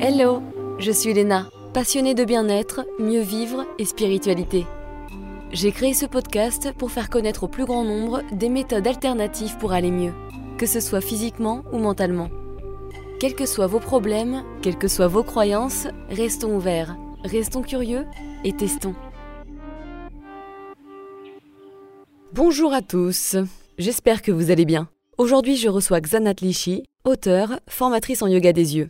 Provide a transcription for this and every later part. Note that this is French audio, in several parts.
Hello, je suis Léna, passionnée de bien-être, mieux vivre et spiritualité. J'ai créé ce podcast pour faire connaître au plus grand nombre des méthodes alternatives pour aller mieux, que ce soit physiquement ou mentalement. Quels que soient vos problèmes, quelles que soient vos croyances, restons ouverts, restons curieux et testons. Bonjour à tous, j'espère que vous allez bien. Aujourd'hui, je reçois Xanat Lishi, auteure, formatrice en yoga des yeux.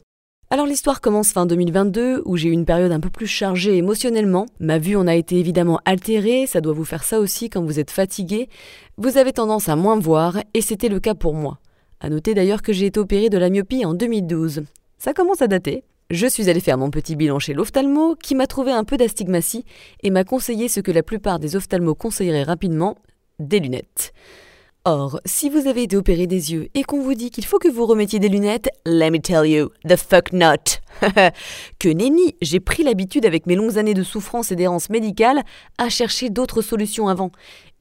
Alors l'histoire commence fin 2022, où j'ai eu une période un peu plus chargée émotionnellement. Ma vue en a été évidemment altérée, ça doit vous faire ça aussi quand vous êtes fatigué. Vous avez tendance à moins voir, et c'était le cas pour moi. À noter d'ailleurs que j'ai été opérée de la myopie en 2012. Ça commence à dater. Je suis allée faire mon petit bilan chez l'ophtalmo, qui m'a trouvé un peu d'astigmatie et m'a conseillé ce que la plupart des ophtalmos conseilleraient rapidement, des lunettes. Or, si vous avez été opéré des yeux et qu'on vous dit qu'il faut que vous remettiez des lunettes, let me tell you, the fuck not. que nenni, j'ai pris l'habitude avec mes longues années de souffrance et d'errance médicale à chercher d'autres solutions avant.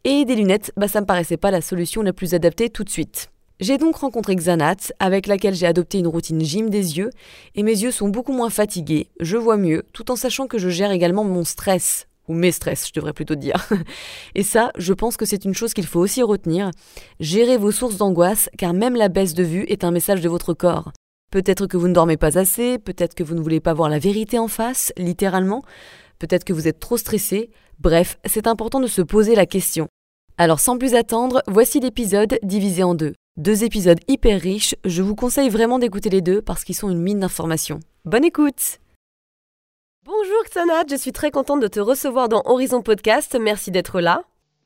Et des lunettes, bah ça me paraissait pas la solution la plus adaptée tout de suite. J'ai donc rencontré Xanath, avec laquelle j'ai adopté une routine gym des yeux, et mes yeux sont beaucoup moins fatigués, je vois mieux, tout en sachant que je gère également mon stress ou mes stress, je devrais plutôt dire. Et ça, je pense que c'est une chose qu'il faut aussi retenir. Gérez vos sources d'angoisse, car même la baisse de vue est un message de votre corps. Peut-être que vous ne dormez pas assez, peut-être que vous ne voulez pas voir la vérité en face, littéralement, peut-être que vous êtes trop stressé, bref, c'est important de se poser la question. Alors sans plus attendre, voici l'épisode divisé en deux. Deux épisodes hyper riches, je vous conseille vraiment d'écouter les deux parce qu'ils sont une mine d'informations. Bonne écoute Bonjour Xanat, je suis très contente de te recevoir dans Horizon Podcast. Merci d'être là.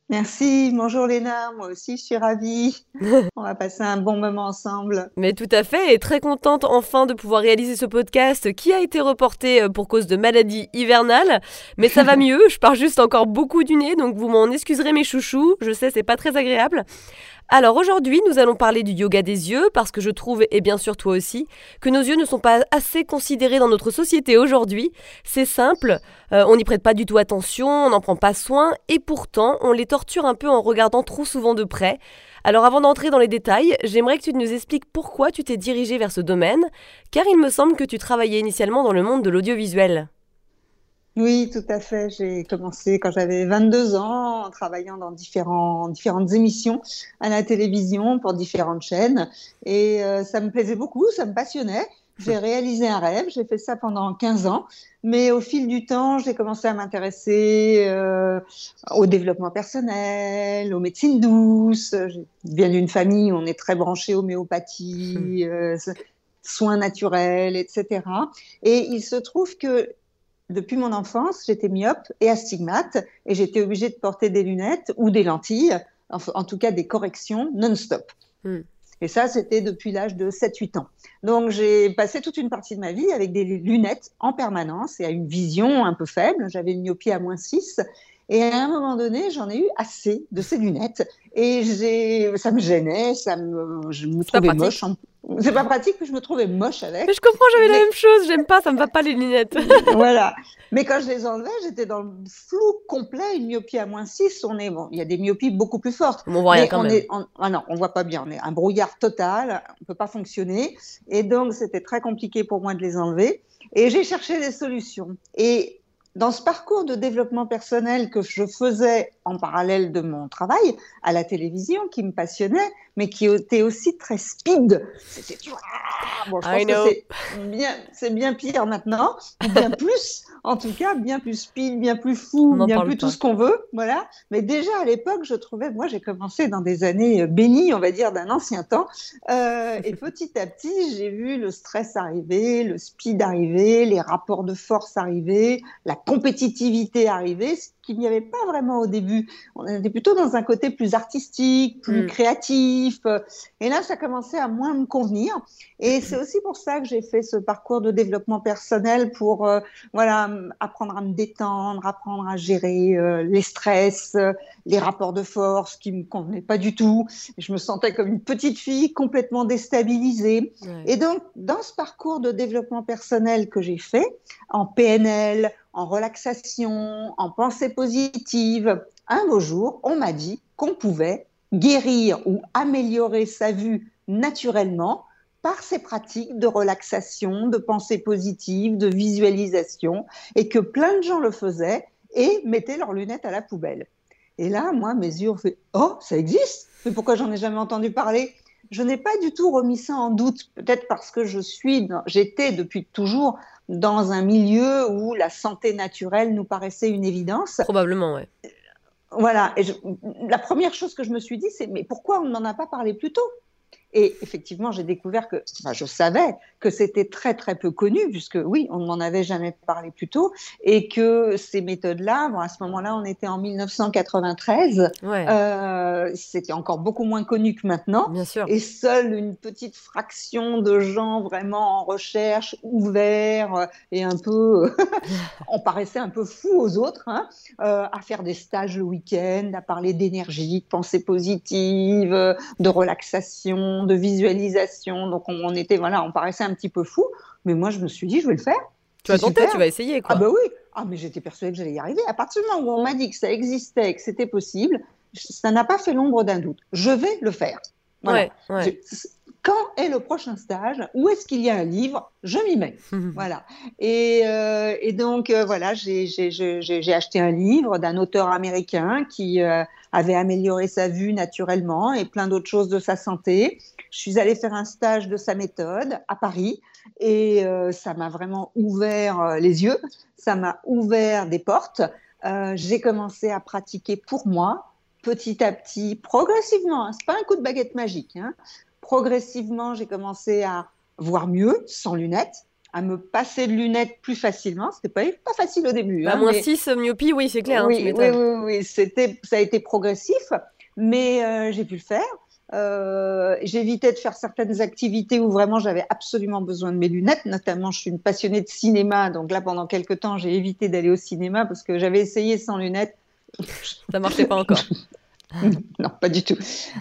Merci, bonjour Léna, moi aussi je suis ravie. On va passer un bon moment ensemble. Mais tout à fait, et très contente enfin de pouvoir réaliser ce podcast qui a été reporté euh, pour cause de maladie hivernale. Mais ça va mieux, je pars juste encore beaucoup du nez, donc vous m'en excuserez mes chouchous, je sais c'est pas très agréable. Alors aujourd'hui, nous allons parler du yoga des yeux parce que je trouve, et bien sûr toi aussi, que nos yeux ne sont pas assez considérés dans notre société aujourd'hui. C'est simple, euh, on n'y prête pas du tout attention, on n'en prend pas soin et pourtant on les torture un peu en regardant trop souvent de près. Alors avant d'entrer dans les détails, j'aimerais que tu nous expliques pourquoi tu t'es dirigé vers ce domaine, car il me semble que tu travaillais initialement dans le monde de l'audiovisuel. Oui, tout à fait. J'ai commencé quand j'avais 22 ans en travaillant dans différents, différentes émissions à la télévision pour différentes chaînes. Et euh, ça me plaisait beaucoup, ça me passionnait. J'ai réalisé un rêve, j'ai fait ça pendant 15 ans. Mais au fil du temps, j'ai commencé à m'intéresser euh, au développement personnel, aux médecines douces. Je viens d'une famille où on est très branché homéopathie, euh, soins naturels, etc. Et il se trouve que depuis mon enfance, j'étais myope et astigmate et j'étais obligée de porter des lunettes ou des lentilles, en, tout cas des corrections non-stop. Hmm. Et ça, c'était depuis l'âge de 7-8 ans. Donc, j'ai passé toute une partie de ma vie avec des lunettes en permanence et à une vision un peu faible. J'avais une myopie à moins 6. Et à un moment donné, j'en ai eu assez de ces lunettes. Et j'ai, ça me gênait, ça me, je me trouvais moche. C'est pas pratique, mais je me trouvais moche avec. Mais je comprends, j'avais la même chose. J'aime pas, ça me va pas les lunettes. voilà. Mais quand je les enlevais, j'étais dans le flou complet, une myopie à moins 6. On est, bon, il y a des myopies beaucoup plus fortes. On voit rien quand même. ah non, on voit pas bien. On est un brouillard total. On peut pas fonctionner. Et donc, c'était très compliqué pour moi de les enlever. Et j'ai cherché des solutions. Et dans ce parcours de développement personnel que je faisais en parallèle de mon travail à la télévision, qui me passionnait, mais qui était aussi très speed. C'était, bon, je pense que c'est bien, c'est bien pire maintenant, bien plus, en tout cas, bien plus speed, bien plus fou, bien plus tout ce qu'on veut, voilà. Mais déjà à l'époque, je trouvais, moi, j'ai commencé dans des années bénies, on va dire, d'un ancien temps, euh, et petit à petit, j'ai vu le stress arriver, le speed arriver, les rapports de force arriver, la compétitivité arriver, qu'il n'y avait pas vraiment au début. On était plutôt dans un côté plus artistique, plus mm. créatif. Et là, ça commençait à moins me convenir. Et c'est aussi pour ça que j'ai fait ce parcours de développement personnel pour, euh, voilà, apprendre à me détendre, apprendre à gérer euh, les stress, euh, les rapports de force qui me convenaient pas du tout. Je me sentais comme une petite fille complètement déstabilisée. Et donc, dans ce parcours de développement personnel que j'ai fait en PNL, en relaxation, en pensée positive, un beau jour, on m'a dit qu'on pouvait guérir ou améliorer sa vue naturellement par ces pratiques de relaxation, de pensée positive, de visualisation, et que plein de gens le faisaient et mettaient leurs lunettes à la poubelle. Et là, moi, mes yeux ont fait Oh, ça existe! Mais pourquoi j'en ai jamais entendu parler? Je n'ai pas du tout remis ça en doute, peut-être parce que je suis, j'étais depuis toujours dans un milieu où la santé naturelle nous paraissait une évidence. Probablement, ouais. Voilà. Et la première chose que je me suis dit, c'est mais pourquoi on n'en a pas parlé plus tôt? Et effectivement, j'ai découvert que, je savais que c'était très très peu connu, puisque oui, on n'en avait jamais parlé plus tôt, et que ces méthodes-là, bon, à ce moment-là, on était en 1993, euh, c'était encore beaucoup moins connu que maintenant, Bien sûr. et seule une petite fraction de gens vraiment en recherche, ouverts euh, et un peu, on paraissait un peu fous aux autres, hein, euh, à faire des stages le week-end, à parler d'énergie, de pensée positive, de relaxation de visualisation. Donc on, était, voilà, on paraissait un petit peu fou. Mais moi, je me suis dit, je vais le faire. Tu vas tenter, tu vas essayer. Quoi. Ah bah oui. Ah mais j'étais persuadée que j'allais y arriver. À partir du moment où on m'a dit que ça existait, que c'était possible, ça n'a pas fait l'ombre d'un doute. Je vais le faire. Ouais, quand est le prochain stage? Où est-ce qu'il y a un livre? Je m'y mets. voilà. Et, euh, et donc, euh, voilà, j'ai acheté un livre d'un auteur américain qui euh, avait amélioré sa vue naturellement et plein d'autres choses de sa santé. Je suis allée faire un stage de sa méthode à Paris et ça m'a vraiment ouvert les yeux, ça m'a ouvert des portes. j'ai commencé à pratiquer pour moi, petit à petit, progressivement. Hein, c'est pas un coup de baguette magique. Hein progressivement, j'ai commencé à voir mieux sans lunettes, à me passer de lunettes plus facilement. C'était pas, pas facile au début. Bah, hein, moins 6 myopie, oui, c'est clair. Hein, oui, oui, oui, oui, c'était, ça a été progressif, mais euh, j'ai pu le faire. Euh, j'évitais de faire certaines activités où vraiment j'avais absolument besoin de mes lunettes. Notamment, je suis une passionnée de cinéma, donc là, pendant quelques temps, j'ai évité d'aller au cinéma parce que j'avais essayé sans lunettes. Ça marchait pas encore. non, pas du tout.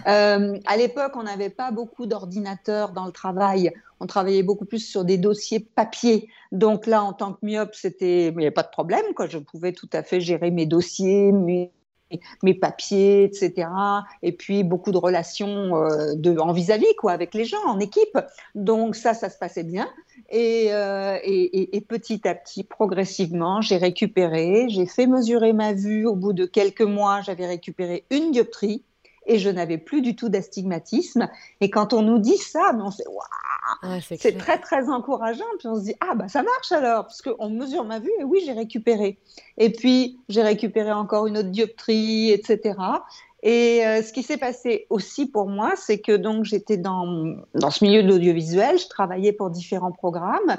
Euh, à l'époque, on n'avait pas beaucoup d'ordinateurs dans le travail. On travaillait beaucoup plus sur des dossiers papier. Donc là, en tant que myope, c'était, il n'y avait pas de problème. Quoi. Je pouvais tout à fait gérer mes dossiers, mes, papiers, etc. Et puis beaucoup de relations euh, en vis-à-vis, quoi, avec les gens, en équipe. Donc ça, ça se passait bien. Euh, et, et, petit à petit, progressivement, j'ai récupéré, j'ai fait mesurer ma vue. Au bout de quelques mois, j'avais récupéré une dioptrie et je n'avais plus du tout d'astigmatisme. Et quand on nous dit ça, on se c'est très très encourageant. Puis on se dit ah bah ça marche alors parce qu'on mesure ma vue et oui j'ai récupéré. Et puis j'ai récupéré encore une autre dioptrie, etc. Et euh, ce qui s'est passé aussi pour moi, c'est que donc j'étais dans, dans ce milieu de l'audiovisuel, je travaillais pour différents programmes,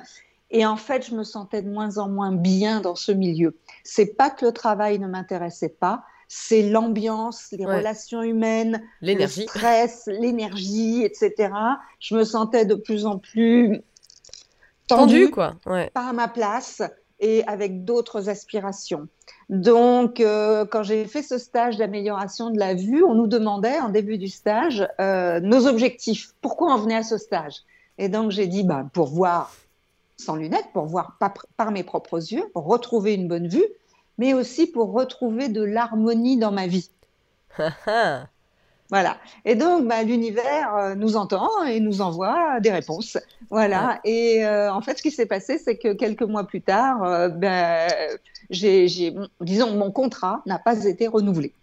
et en fait, je me sentais de moins en moins bien dans ce milieu. C'est pas que le travail ne m'intéressait pas, c'est l'ambiance, les relations humaines, le stress, l'énergie, etc. Je me sentais de plus en plus tendue, quoi. pas à ma place et avec d'autres aspirations. Donc, euh, quand j'ai fait ce stage d'amélioration de la vue, on nous demandait en début du stage euh, nos objectifs. Pourquoi on venait à ce stage? Et donc, j'ai dit, bah, pour voir sans lunettes, pour voir par mes propres yeux, pour retrouver une bonne vue, mais aussi pour retrouver de l'harmonie dans ma vie. Voilà. Et donc, bah, l'univers euh, nous entend et nous envoie des réponses. Voilà. Et euh, en fait, ce qui s'est passé, c'est que quelques mois plus tard, euh, ben, j'ai, disons, mon contrat n'a pas été renouvelé.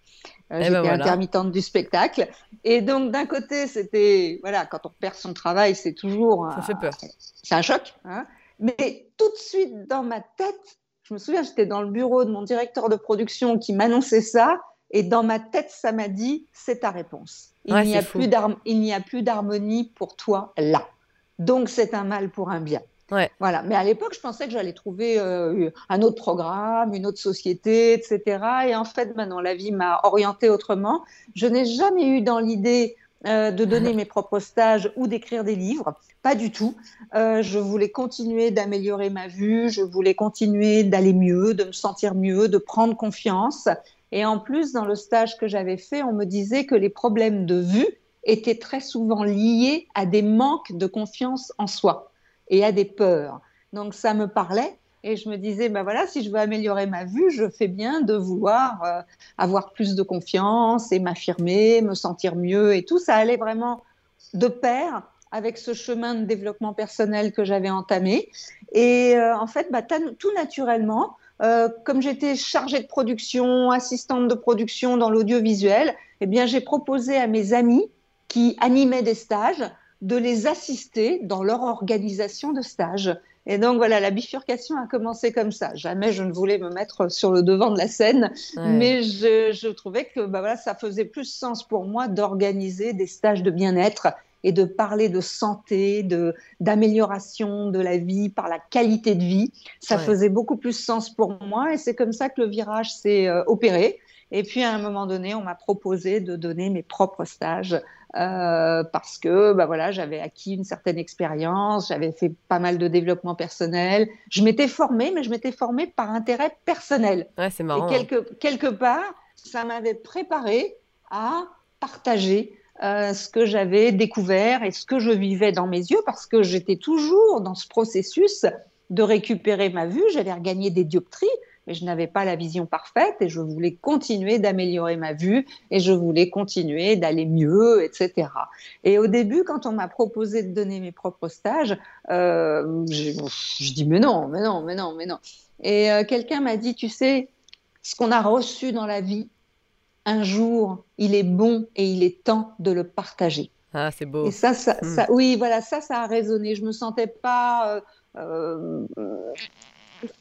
Eh j'étais ben intermittente du spectacle. Et donc, d'un côté, c'était, voilà, quand on perd son travail, c'est toujours. Ça fait peur. C'est un choc. Hein. Mais tout de suite, dans ma tête, je me souviens, j'étais dans le bureau de mon directeur de production qui m'annonçait ça, et dans ma tête, ça m'a dit c'est ta réponse. Il n'y a plus d'harmonie pour toi là. Donc c'est un mal pour un bien. Voilà. Mais à l'époque, je pensais que j'allais trouver euh, un autre programme, une autre société, etc. Et en fait, maintenant, la vie m'a orientée autrement. Je n'ai jamais eu dans l'idée euh, de donner mes propres stages ou d'écrire des livres. Pas du tout. Euh, je voulais continuer d'améliorer ma vue, je voulais continuer d'aller mieux, de me sentir mieux, de prendre confiance. Et en plus, dans le stage que j'avais fait, on me disait que les problèmes de vue étaient très souvent liés à des manques de confiance en soi et à des peurs. Donc ça me parlait et je me disais, ben voilà, si je veux améliorer ma vue, je fais bien de vouloir euh, avoir plus de confiance et m'affirmer, me sentir mieux et tout. Ça allait vraiment de pair avec ce chemin de développement personnel que j'avais entamé. Et euh, en fait, bah, tout naturellement, euh, comme j'étais chargée de production, assistante de production dans l'audiovisuel, eh bien, j'ai proposé à mes amis qui animaient des stages de les assister dans leur organisation de stage. Et donc voilà, la bifurcation a commencé comme ça. Jamais je ne voulais me mettre sur le devant de la scène, mais je, je, trouvais que bah voilà, ça faisait plus sens pour moi d'organiser des stages de bien-être et de parler de santé, de d'amélioration de la vie par la qualité de vie. Ça faisait beaucoup plus sens pour moi et c'est comme ça que le virage s'est euh, opéré. Et puis à un moment donné, on m'a proposé de donner mes propres stages euh, parce que bah voilà, j'avais acquis une certaine expérience, j'avais fait pas mal de développement personnel. Je m'étais formée, mais je m'étais formée par intérêt personnel. Ouais, c'est marrant. Et quelque, quelque part, ça m'avait préparé à partager euh, ce que j'avais découvert et ce que je vivais dans mes yeux parce que j'étais toujours dans ce processus de récupérer ma vue. J'avais regagné des dioptries, mais je n'avais pas la vision parfaite et je voulais continuer d'améliorer ma vue et je voulais continuer d'aller mieux, etc. Et au début, quand on m'a proposé de donner mes propres stages, euh, je, dis mais non, mais non, mais non, mais non. Et euh, quelqu'un m'a dit, tu sais, ce qu'on a reçu dans la vie, un jour, il est bon et il est temps de le partager. Ah, c'est beau. Et ça, ça, hmm. oui, voilà, ça, ça a résonné. Je me sentais pas euh, euh,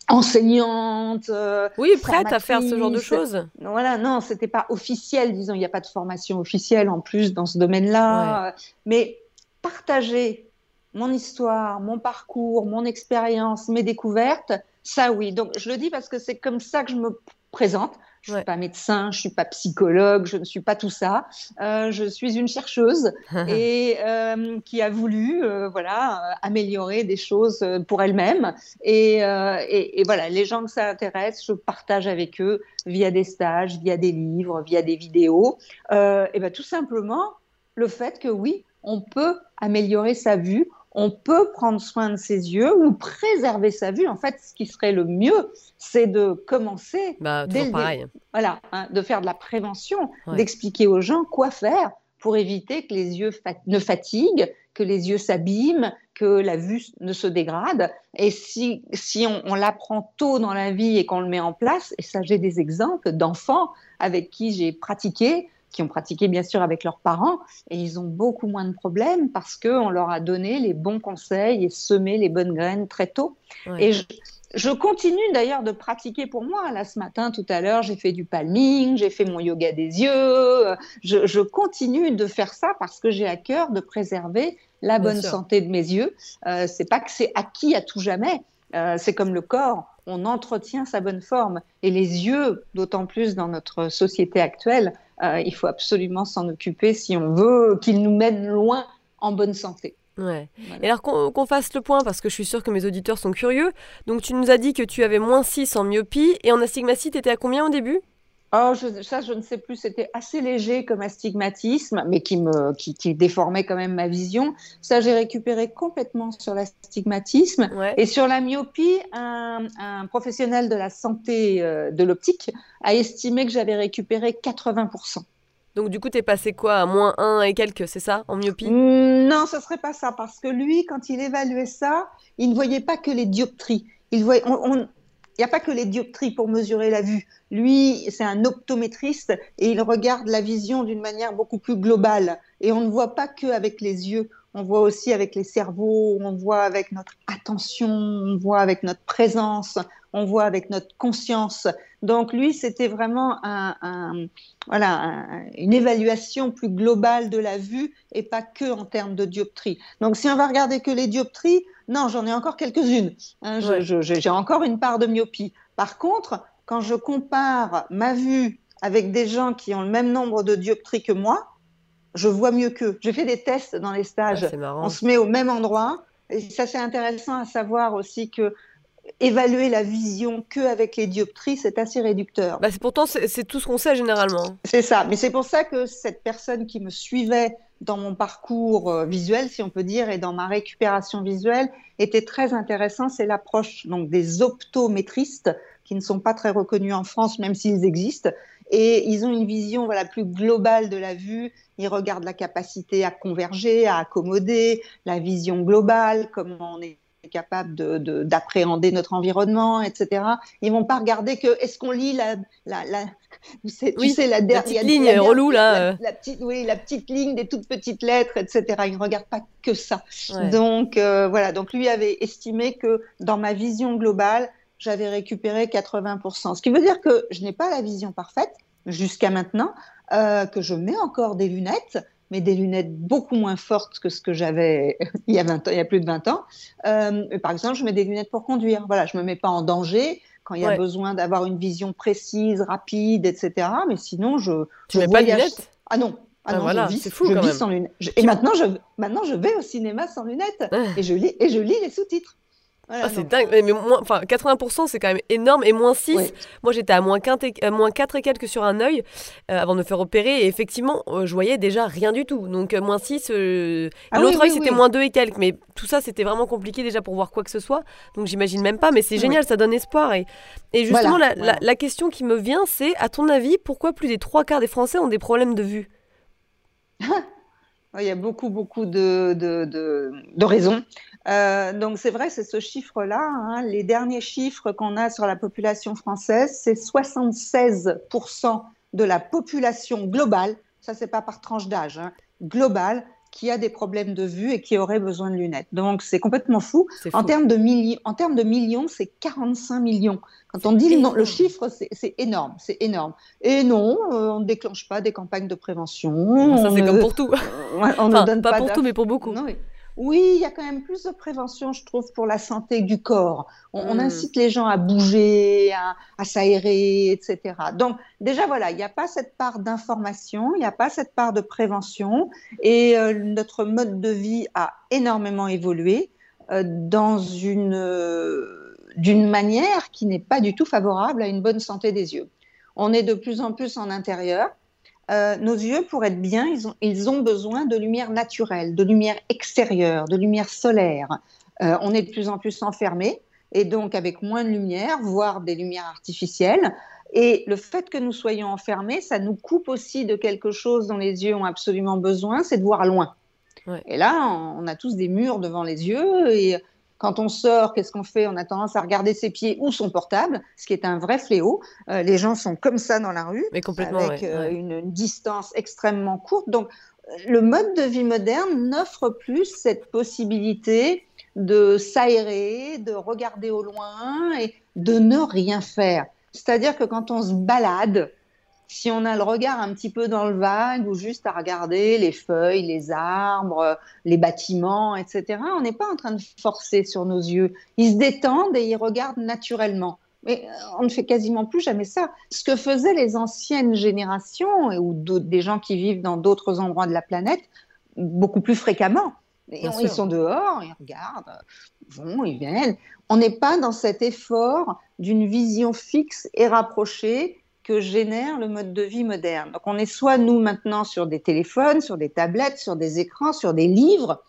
enseignante. Euh, oui, prête à faire ce genre de choses. Voilà, non, c'était pas officiel, disons, il n'y a pas de formation officielle en plus dans ce domaine-là. Mais partager mon histoire, mon parcours, mon expérience, mes découvertes, ça oui. Donc je le dis parce que c'est comme ça que je me présente. Je ne suis pas médecin, je ne suis pas psychologue, je ne suis pas tout ça. Euh, je suis une chercheuse et euh, qui a voulu, euh, voilà, améliorer des choses pour elle-même. Et, et, voilà, les gens que ça intéresse, je partage avec eux via des stages, via des livres, via des vidéos. et ben tout simplement le fait que oui, on peut améliorer sa vue, on peut prendre soin de ses yeux ou préserver sa vue. En fait, ce qui serait le mieux, c'est de commencer, bah, voilà, hein, de faire de la prévention, d'expliquer aux gens quoi faire pour éviter que les yeux ne fatiguent, que les yeux s'abîment, que la vue ne se dégrade. Et si, si on, on l'apprend tôt dans la vie et qu'on le met en place, et ça j'ai des exemples d'enfants avec qui j'ai pratiqué, qui ont pratiqué bien sûr avec leurs parents, et ils ont beaucoup moins de problèmes parce qu'on leur a donné les bons conseils et semé les bonnes graines très tôt. Et je, continue d'ailleurs de pratiquer pour moi. Là, ce matin, tout à l'heure, j'ai fait du palming, j'ai fait mon yoga des yeux. Je, continue de faire ça parce que j'ai à cœur de préserver la bonne santé de mes yeux. Euh, c'est pas que c'est acquis à tout jamais. Euh, c'est comme le corps, on entretient sa bonne forme. Et les yeux, d'autant plus dans notre société actuelle, euh, il faut absolument s'en occuper si on veut qu'ils nous mènent loin en bonne santé. Ouais. Et alors qu'on fasse le point, parce que je suis sûre que mes auditeurs sont curieux. Donc tu nous as dit que tu avais moins 6 en myopie et en astigmatie, tu étais à combien au début? Oh, ça, je ne sais plus. C'était assez léger comme astigmatisme, mais qui me qui, déformait quand même ma vision. Ça, j'ai récupéré complètement sur l'astigmatisme. Et sur la myopie, un, professionnel de la santé euh, de l'optique a estimé que j'avais récupéré 80%. Donc du coup, tu es passé quoi? À moins 1 et quelques, c'est ça, en myopie? Mmh, Non, ce serait pas ça, parce que lui, quand il évaluait ça, il ne voyait pas que les dioptries. Il voyait, on, n'y a pas que les dioptries pour mesurer la vue. Lui, c'est un optométriste et il regarde la vision d'une manière beaucoup plus globale. Et on ne voit pas que avec les yeux, on voit aussi avec les cerveaux, on voit avec notre attention, on voit avec notre présence, on voit avec notre conscience. Donc lui, c'était vraiment un, voilà, une évaluation plus globale de la vue et pas que en termes de dioptrie. Donc si on va regarder que les dioptries, non, j'en ai encore quelques-unes. Hein, j'ai encore une part de myopie. Par contre, quand je compare ma vue avec des gens qui ont le même nombre de dioptries que moi, je vois mieux qu'eux. J'ai fait des tests dans les stages. Ah, on se met au même endroit. Et ça, c'est intéressant à savoir aussi que évaluer la vision que avec les dioptries, c'est assez réducteur. Bah pourtant, c'est tout ce qu'on sait généralement. C'est ça. Mais c'est pour ça que cette personne qui me suivait dans mon parcours euh, visuel, si on peut dire, et dans ma récupération visuelle, était très intéressant. C'est l'approche donc des optométristes qui ne sont pas très reconnus en France, même s'ils existent, et ils ont une vision voilà plus globale de la vue. Ils regardent la capacité à converger, à accommoder, la vision globale, comment on est capable d'appréhender de, notre environnement, etc. Ils vont pas regarder que est-ce qu'on lit la, la, la tu sais, la, petite ligne relou là. La, petite, oui, la petite ligne des toutes petites lettres, etc. Ils ne regardent pas que ça. Donc euh, voilà, donc lui avait estimé que dans ma vision globale, j'avais récupéré 80%. Ce qui veut dire que je n'ai pas la vision parfaite jusqu'à maintenant, euh, que je mets encore des lunettes, mais des lunettes beaucoup moins fortes que ce que j'avais il, y a il y a plus de 20 ans. Euh, par exemple, je mets des lunettes pour conduire. Voilà, je me mets pas en danger quand il y a besoin d'avoir une vision précise, rapide, etc. Mais sinon, je. Tu mets pas de lunettes? Ah non. Ah, ah non, voilà, c'est fou je quand même. sans lunettes. et maintenant je, maintenant, je vais au cinéma sans lunettes et je lis, et je lis les sous-titres. Ah, c'est dingue, mais, moins, 80% c'est quand même énorme, et moins 6, moi j'étais à moins 4, et, euh, moins 4 et quelques sur un œil euh, avant de me faire opérer, et effectivement euh, je voyais déjà rien du tout, donc moins 6, ah l'autre œil c'était moins 2 et quelques, mais tout ça c'était vraiment compliqué déjà pour voir quoi que ce soit, donc j'imagine même pas, mais c'est génial, ça donne espoir, et, et justement la, La, question qui me vient c'est, à ton avis, pourquoi plus des trois quarts des Français ont des problèmes de vue? Il y a beaucoup, beaucoup de, de, de, de raisons. Euh, donc c'est vrai, c'est ce chiffre-là. Hein. Les derniers chiffres qu'on a sur la population française, c'est 76% de la population globale, ça c'est pas par tranche d'âge, hein, globale, qui a des problèmes de vue et qui aurait besoin de lunettes. Donc c'est complètement fou. En, termes de en termes de millions, c'est 45 millions. Quand on dit le, chiffre, c'est énorme, c'est énorme. Et non, euh, on ne déclenche pas des campagnes de prévention. Ça c'est comme pour tout. on ne donne pas, pour tout, mais pour beaucoup. Non, oui, il y a quand même plus de prévention, je trouve, pour la santé du corps. On, hmm. incite les gens à bouger, à, s'aérer, etc. Donc, déjà, voilà, il n'y a pas cette part d'information, il n'y a pas cette part de prévention, et euh, notre mode de vie a énormément évolué euh, dans une, euh, d'une manière qui n'est pas du tout favorable à une bonne santé des yeux. On est de plus en plus en intérieur, euh, nos yeux, pour être bien, ils ont, ils ont, besoin de lumière naturelle, de lumière extérieure, de lumière solaire. Euh, on est de plus en plus enfermé et donc avec moins de lumière, voire des lumières artificielles. Et le fait que nous soyons enfermés, ça nous coupe aussi de quelque chose dont les yeux ont absolument besoin, c'est de voir loin. Et là, on a tous des murs devant les yeux et quand on sort, qu'est-ce qu'on fait? On a tendance à regarder ses pieds ou son portable, ce qui est un vrai fléau. Euh, les gens sont comme ça dans la rue, avec euh, Une, distance extrêmement courte. Donc, le mode de vie moderne n'offre plus cette possibilité de s'aérer, de regarder au loin et de ne rien faire. C'est-à-dire que quand on se balade, si on a le regard un petit peu dans le vague ou juste à regarder les feuilles, les arbres, les bâtiments, etc., on n'est pas en train de forcer sur nos yeux. Ils se détendent et ils regardent naturellement. Mais euh, on ne fait quasiment plus jamais ça. Ce que faisaient les anciennes générations ou des gens qui vivent dans d'autres endroits de la planète beaucoup plus fréquemment. ils sont dehors, ils regardent, ils vont, ils viennent. On n'est pas dans cet effort d'une vision fixe et rapprochée que génère le mode de vie moderne. Donc on est soit nous maintenant sur des téléphones, sur des tablettes, sur des écrans, sur des livres,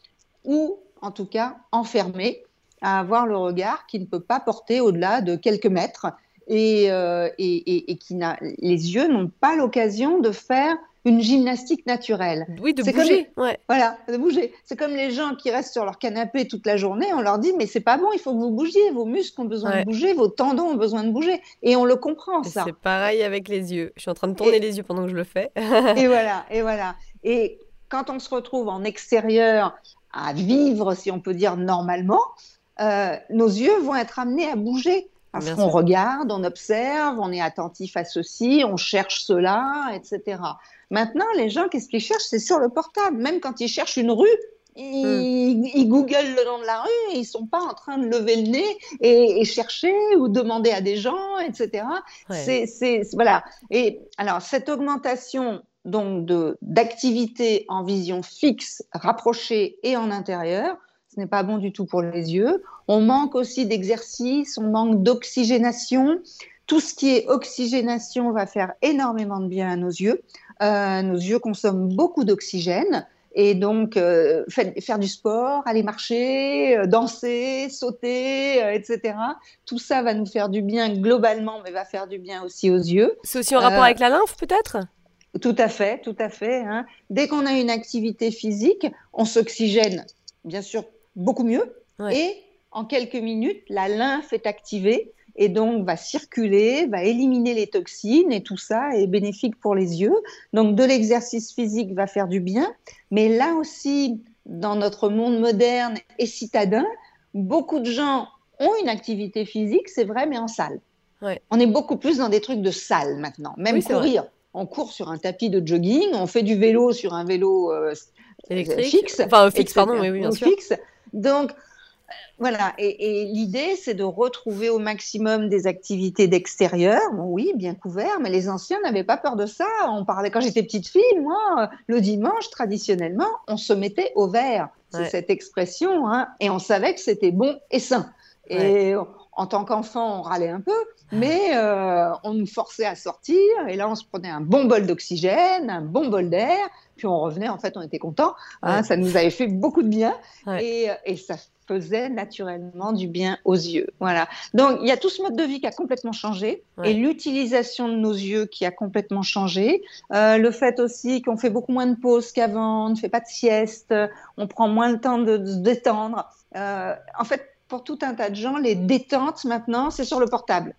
ou en tout cas enfermés à avoir le regard qui ne peut pas porter au-delà de quelques mètres et, euh, et, et, les yeux n'ont pas l'occasion de faire une gymnastique naturelle. Oui, de bouger. ouais. Voilà, de bouger. C'est comme les gens qui restent sur leur canapé toute la journée, on leur dit mais c'est pas bon, il faut que vous bougiez, vos muscles ont besoin de bouger, vos tendons ont besoin de bouger, et on le comprend ça. C'est pareil avec les yeux. Je suis en train de tourner les yeux pendant que je le fais. et voilà, et voilà. Et quand on se retrouve en extérieur à vivre, si on peut dire normalement, euh, nos yeux vont être amenés à bouger. Parce qu'on regarde, on observe, on est attentif à ceci, on cherche cela, etc. Maintenant, les gens, qu'est-ce qu'ils cherchent? C'est sur le portable. Même quand ils cherchent une rue, ils, hmm. googlent le nom de la rue et ils sont pas en train de lever le nez et, chercher ou demander à des gens, etc. C'est voilà. Et alors cette augmentation donc d'activité en vision fixe, rapprochée et en intérieur, ce n'est pas bon du tout pour les yeux. On manque aussi d'exercice, on manque d'oxygénation. Tout ce qui est oxygénation va faire énormément de bien à nos yeux. Euh, nos yeux consomment beaucoup d'oxygène Et donc, euh, faire du sport, aller marcher, euh, danser, sauter, euh, etc. Tout ça va nous faire du bien globalement, mais va faire du bien aussi aux yeux. C'est aussi en rapport avec la lymphe, peut-être? Tout à fait, tout à fait. Hein. Dès qu'on a une activité physique, on s'oxygène, bien sûr, beaucoup mieux. Et en quelques minutes, la lymphe est activée et donc va circuler, va éliminer les toxines et tout ça est bénéfique pour les yeux. Donc de l'exercice physique va faire du bien, mais là aussi, dans notre monde moderne et citadin, beaucoup de gens ont une activité physique, c'est vrai, mais en salle. On est beaucoup plus dans des trucs de salle maintenant, même courir. On court sur un tapis de jogging, on fait du vélo sur un vélo euh, fixe. Enfin, fixe, pardon, oui, bien sûr. Fixe. Donc, voilà, et, l'idée, c'est de retrouver au maximum des activités d'extérieur. oui, bien couvert, mais les anciens n'avaient pas peur de ça. On parlait quand j'étais petite fille, moi, le dimanche, traditionnellement, on se mettait au vert. C'est cette expression, hein, et on savait que c'était bon et sain. Et en tant qu'enfant, on râlait un peu, mais euh, on nous forçait à sortir, et là, on se prenait un bon bol d'oxygène, un bon bol d'air, puis on revenait, en fait, on était content. Hein, ça nous avait fait beaucoup de bien, et, et ça faisait naturellement du bien aux yeux. Voilà. Donc, il y a tout ce mode de vie qui a complètement changé et l'utilisation de nos yeux qui a complètement changé. Euh, le fait aussi qu'on fait beaucoup moins de pauses qu'avant, on ne fait pas de sieste, on prend moins le temps de, se détendre. Euh, en fait, pour tout un tas de gens, les détentes maintenant, c'est sur le portable.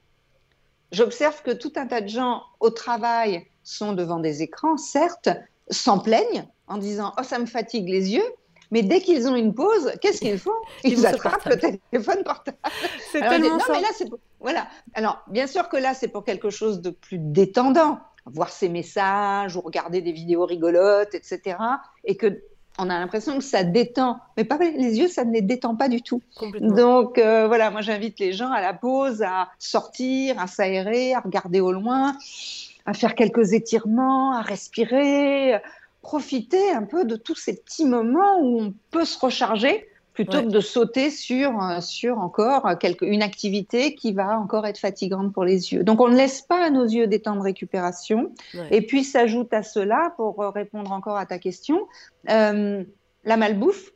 J'observe que tout un tas de gens au travail sont devant des écrans, certes, s'en plaignent en disant Oh, ça me fatigue les yeux. Mais dès qu'ils ont une pause, qu'est-ce qu'ils font? Ils, attrapent le téléphone portable. C'est tellement non, Mais là, voilà. Alors, bien sûr que là, c'est pour quelque chose de plus détendant, voir ces messages ou regarder des vidéos rigolotes, etc. Et que on a l'impression que ça détend, mais pas les yeux, ça ne les détend pas du tout. Donc euh, voilà, moi j'invite les gens à la pause, à sortir, à s'aérer, à regarder au loin, à faire quelques étirements, à respirer, profiter un peu de tous ces petits moments où on peut se recharger plutôt que de sauter sur, euh, sur encore quelque, une activité qui va encore être fatigante pour les yeux. Donc on ne laisse pas à nos yeux des temps de récupération. Et puis s'ajoute à cela, pour euh, répondre encore à ta question, euh, la malbouffe.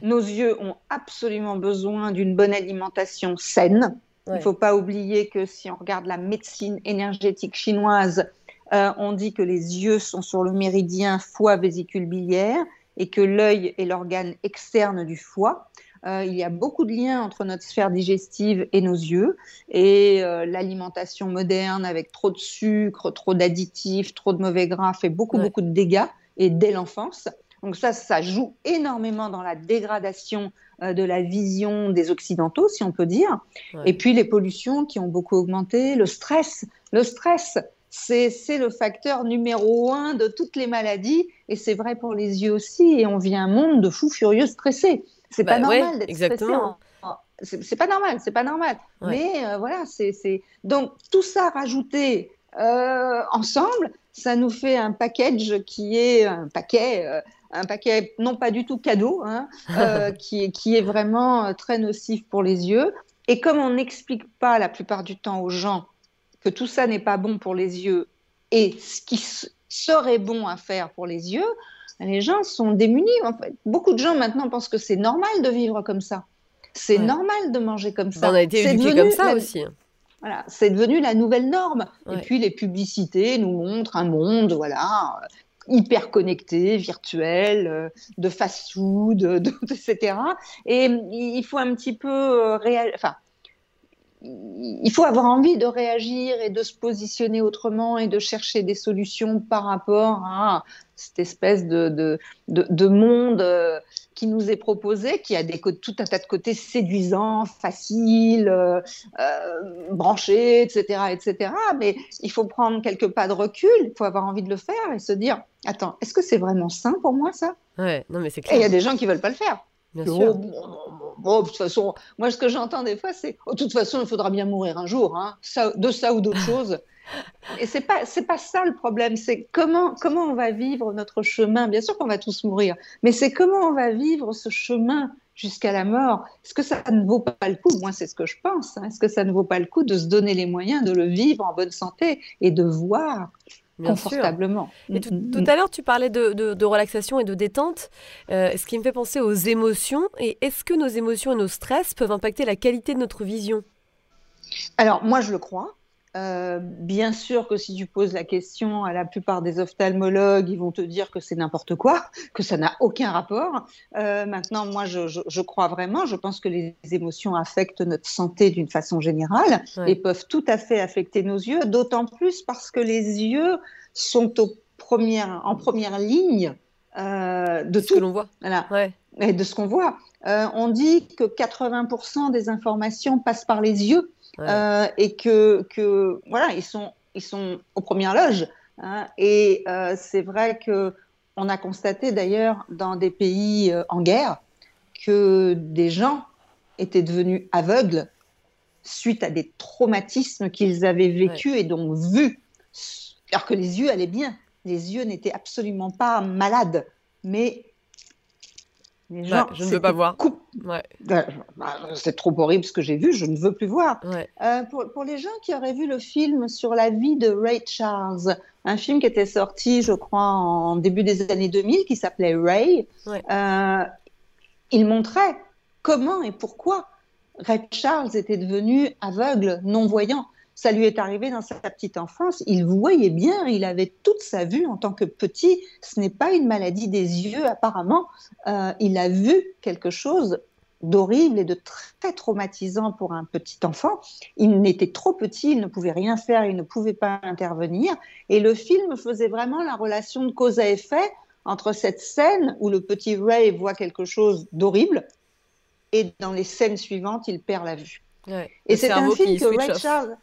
Nos yeux ont absolument besoin d'une bonne alimentation saine. Il ne faut pas oublier que si on regarde la médecine énergétique chinoise, euh, on dit que les yeux sont sur le méridien foie-vésicule biliaire et que l'œil est l'organe externe du foie. Euh, il y a beaucoup de liens entre notre sphère digestive et nos yeux. Et euh, l'alimentation moderne avec trop de sucre, trop d'additifs, trop de mauvais gras fait beaucoup, beaucoup de dégâts et dès l'enfance. Donc ça, ça joue énormément dans la dégradation de la vision des Occidentaux, si on peut dire. Et puis les pollutions qui ont beaucoup augmenté, le stress. Le stress, c'est le facteur numéro un de toutes les maladies et c'est vrai pour les yeux aussi. Et on vit un monde de fous furieux stressés. C'est pas bah normal d'être stressé. C'est pas normal, c'est pas normal. Mais euh, voilà, c'est donc tout ça rajouté euh, ensemble, ça nous fait un package qui est un paquet, euh, un paquet non pas du tout cadeau, hein, qui, qui est vraiment très nocif pour les yeux. Et comme on n'explique pas la plupart du temps aux gens que tout ça n'est pas bon pour les yeux et ce qui serait bon à faire pour les yeux, les gens sont démunis. En fait. Beaucoup de gens maintenant pensent que c'est normal de vivre comme ça. C'est normal de manger comme ça. On a été éduqués comme ça aussi. Voilà, c'est devenu la nouvelle norme. Et puis les publicités nous montrent un monde, voilà, hyper connecté, virtuel, euh, de fast-food, etc. Et il faut un petit peu euh, réagir. Enfin, il faut avoir envie de réagir et de se positionner autrement et de chercher des solutions par rapport à cette espèce de, de, monde euh, qui nous est proposé, qui a des, tout un tas de côtés séduisants, faciles, euh, euh, branchés, etc., etc. Mais il faut prendre quelques pas de recul, il faut avoir envie de le faire et se dire, attends, est-ce que c'est vraiment sain pour moi ça? Ouais, non mais c'est clair. Et il y a des gens qui veulent pas le faire. Oh, de toute façon, moi, ce que j'entends des fois, c'est oh, de toute façon, il faudra bien mourir un jour, hein, ça, de ça ou d'autre chose. Et c'est pas c'est pas ça le problème, c'est comment comment on va vivre notre chemin. Bien sûr qu'on va tous mourir, mais c'est comment on va vivre ce chemin jusqu'à la mort. Est-ce que ça ne vaut pas le coup? Moi, c'est ce que je pense. Hein. Est-ce que ça ne vaut pas le coup de se donner les moyens de le vivre en bonne santé et de voir confortablement. Et tout, mm, mm. à l'heure, tu parlais de, relaxation et de détente, ce qui me fait penser aux émotions. Et est-ce que nos émotions et nos stress peuvent impacter la qualité de notre vision? Alors, moi, je le crois. Euh, bien sûr que si tu poses la question à la plupart des ophtalmologues, ils vont te dire que c'est n'importe quoi, que ça n'a aucun rapport. Euh, maintenant, moi, je, crois vraiment, je pense que les émotions affectent notre santé d'une façon générale et peuvent tout à fait affecter nos yeux, d'autant plus parce que les yeux sont en première ligne euh, de tout. ce que l'on voit. Et de ce qu'on voit. on dit que 80% des informations passent par les yeux euh, et que, que, voilà, ils sont, ils sont aux premières loges. Hein, et euh, c'est vrai que on a constaté d'ailleurs dans des pays euh, en guerre que des gens étaient devenus aveugles suite à des traumatismes qu'ils avaient vécus et donc vus, alors que les yeux allaient bien. Les yeux n'étaient absolument pas malades, mais bah, je ne veux pas voir. Ouais. Bah, bah, c'est trop horrible ce que j'ai vu, je ne veux plus voir. Euh, pour, pour, les gens qui auraient vu le film sur la vie de Ray Charles, un film qui était sorti, je crois, en début des années 2000, qui s'appelait Ray, euh, il montrait comment et pourquoi Ray Charles était devenu aveugle, non-voyant ça lui est arrivé dans sa petite enfance. Il voyait bien, il avait toute sa vue en tant que petit. Ce n'est pas une maladie des yeux, apparemment. Euh, il a vu quelque chose d'horrible et de très traumatisant pour un petit enfant. Il n'était trop petit, il ne pouvait rien faire, il ne pouvait pas intervenir. Et le film faisait vraiment la relation de cause à effet entre cette scène où le petit Ray voit quelque chose d'horrible et dans les scènes suivantes, il perd la vue. Et c'est un film que Ray Charles,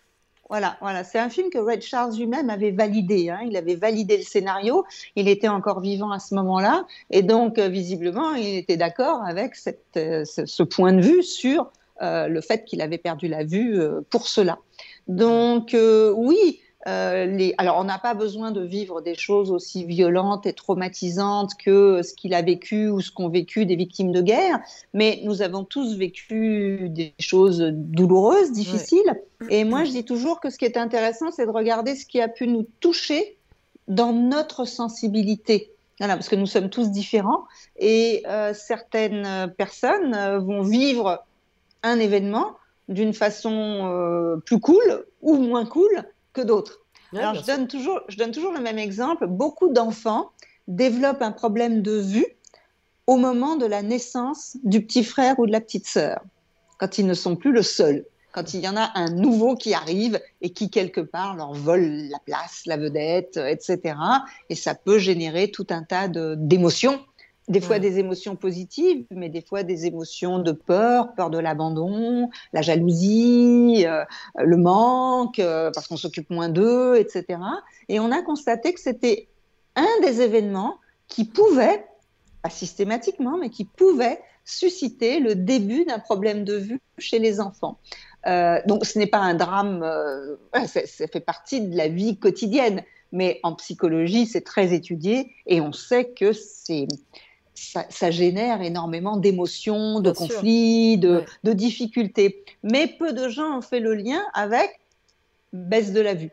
voilà, voilà. C'est un film que Red Charles lui-même avait validé. Hein. Il avait validé le scénario. Il était encore vivant à ce moment-là. Et donc, euh, visiblement, il était d'accord avec euh, ce, point de vue sur euh, le fait qu'il avait perdu la vue pour cela. Donc, oui, euh, alors, on n'a pas besoin de vivre des choses aussi violentes et traumatisantes que ce qu'il a vécu ou ce qu'ont vécu des victimes de guerre, mais nous avons tous vécu des choses douloureuses, difficiles. Et moi, je dis toujours que ce qui est intéressant, c'est de regarder ce qui a pu nous toucher dans notre sensibilité. Voilà, parce que nous sommes tous différents et euh, certaines personnes euh, vont vivre un événement d'une façon plus cool ou moins cool que d'autres. Alors, je donne, toujours, je donne toujours le même exemple. Beaucoup d'enfants développent un problème de vue au moment de la naissance du petit frère ou de la petite sœur, quand ils ne sont plus le seul, quand il y en a un nouveau qui arrive et qui, quelque part, leur vole la place, la vedette, etc. Et ça peut générer tout un tas d'émotions des fois des émotions positives, mais des fois des émotions de peur, peur de l'abandon, la jalousie, euh, le manque, euh, parce qu'on s'occupe moins d'eux, etc. Et on a constaté que c'était un des événements qui pouvait, pas systématiquement, mais qui pouvait susciter le début d'un problème de vue chez les enfants. Euh, donc ce n'est pas un drame, ça, ça fait partie de la vie quotidienne, mais en psychologie, c'est très étudié et on sait que c'est ça, génère énormément d'émotions, de conflits, de, difficultés. Mais peu de gens ont fait le lien avec baisse de la vue.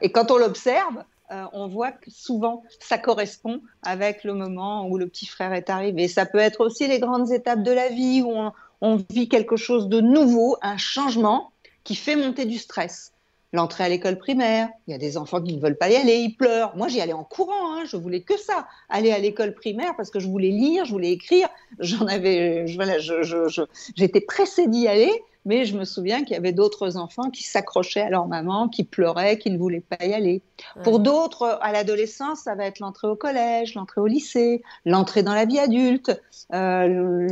Et quand on l'observe, euh, on voit que souvent ça correspond avec le moment où le petit frère est arrivé. Ça peut être aussi les grandes étapes de la vie où on vit quelque chose de nouveau, un changement qui fait monter du stress l'entrée à l'école primaire. Il y a des enfants qui ne veulent pas y aller, ils pleurent. Moi, j'y allais en courant. Hein. Je voulais que ça, aller à l'école primaire parce que je voulais lire, je voulais écrire. J'en avais, voilà, j'étais pressée d'y aller. Mais je me souviens qu'il y avait d'autres enfants qui s'accrochaient à leur maman, qui pleuraient, qui ne voulaient pas y aller. Pour d'autres, à l'adolescence, ça va être l'entrée au collège, l'entrée au lycée, l'entrée dans la vie adulte, euh,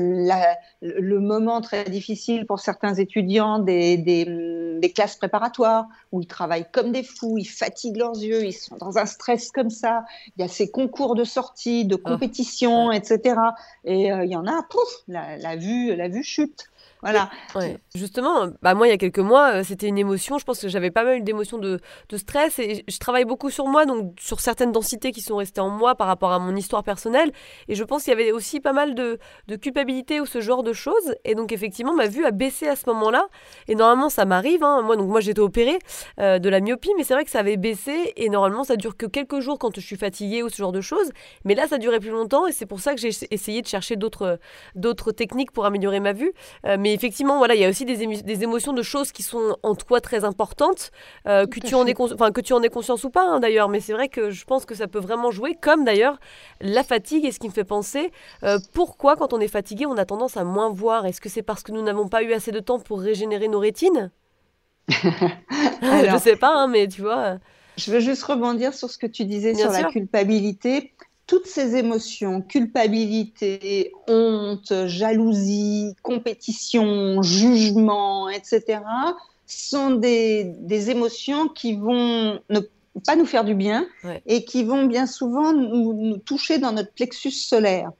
le moment très difficile pour certains étudiants des, des, classes préparatoires où ils travaillent comme des fous, ils fatiguent leurs yeux, ils sont dans un stress comme ça. Il y a ces concours de sortie, de ah. compétition, etc. Et euh, il y en a, pouf, la, vue, la vue chute. Voilà. Justement, bah moi, il y a quelques mois, euh, c'était une émotion. Je pense que j'avais pas mal d'émotions de, de stress et je travaille beaucoup sur moi, donc sur certaines densités qui sont restées en moi par rapport à mon histoire personnelle. Et je pense qu'il y avait aussi pas mal de, de, culpabilité ou ce genre de choses. Et donc, effectivement, ma vue a baissé à ce moment-là. Et normalement, ça m'arrive. Hein. Moi, donc, moi, j'étais opérée euh, de la myopie, mais c'est vrai que ça avait baissé. Et normalement, ça dure que quelques jours quand je suis fatiguée ou ce genre de choses. Mais là, ça durait plus longtemps et c'est pour ça que j'ai essayé de chercher d'autres techniques pour améliorer ma vue. Euh, mais effectivement, voilà, il y a aussi des, des, émotions de choses qui sont en toi très importantes, euh, que, tu en aies que tu en aies conscience ou pas hein, d'ailleurs. Mais c'est vrai que je pense que ça peut vraiment jouer, comme d'ailleurs la fatigue et ce qui me fait penser euh, pourquoi quand on est fatigué, on a tendance à moins voir? Est-ce que c'est parce que nous n'avons pas eu assez de temps pour régénérer nos rétines? Je sais pas, hein, mais tu vois. Je veux juste rebondir sur ce que tu disais sur la culpabilité toutes ces émotions, culpabilité, honte, jalousie, compétition, jugement, etc., sont des, émotions qui vont ne pas nous faire du bien et qui vont bien souvent nous, toucher dans notre plexus solaire.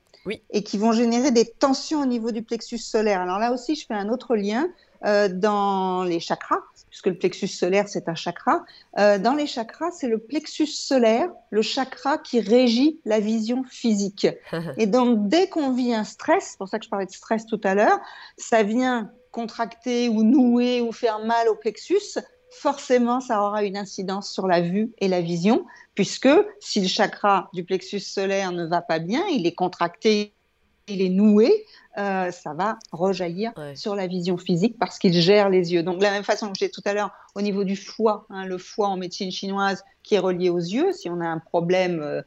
Et qui vont générer des tensions au niveau du plexus solaire. Alors là aussi, je fais un autre lien euh, dans les chakras puisque le plexus solaire, c'est un chakra. Euh, dans les chakras, c'est le plexus solaire, le chakra qui régit la vision physique. Et donc, dès qu'on vit un stress, c'est pour ça que je parlais de stress tout à l'heure, ça vient contracter ou nouer ou faire mal au plexus, forcément, ça aura une incidence sur la vue et la vision, puisque si le chakra du plexus solaire ne va pas bien, il est contracté, il est noué, euh, ça va rejaillir sur la vision physique parce qu'il gère les yeux. Donc, de la même façon que j'ai tout à l'heure au niveau du foie, hein, le foie en médecine chinoise qui est relié aux yeux, si on a un problème euh,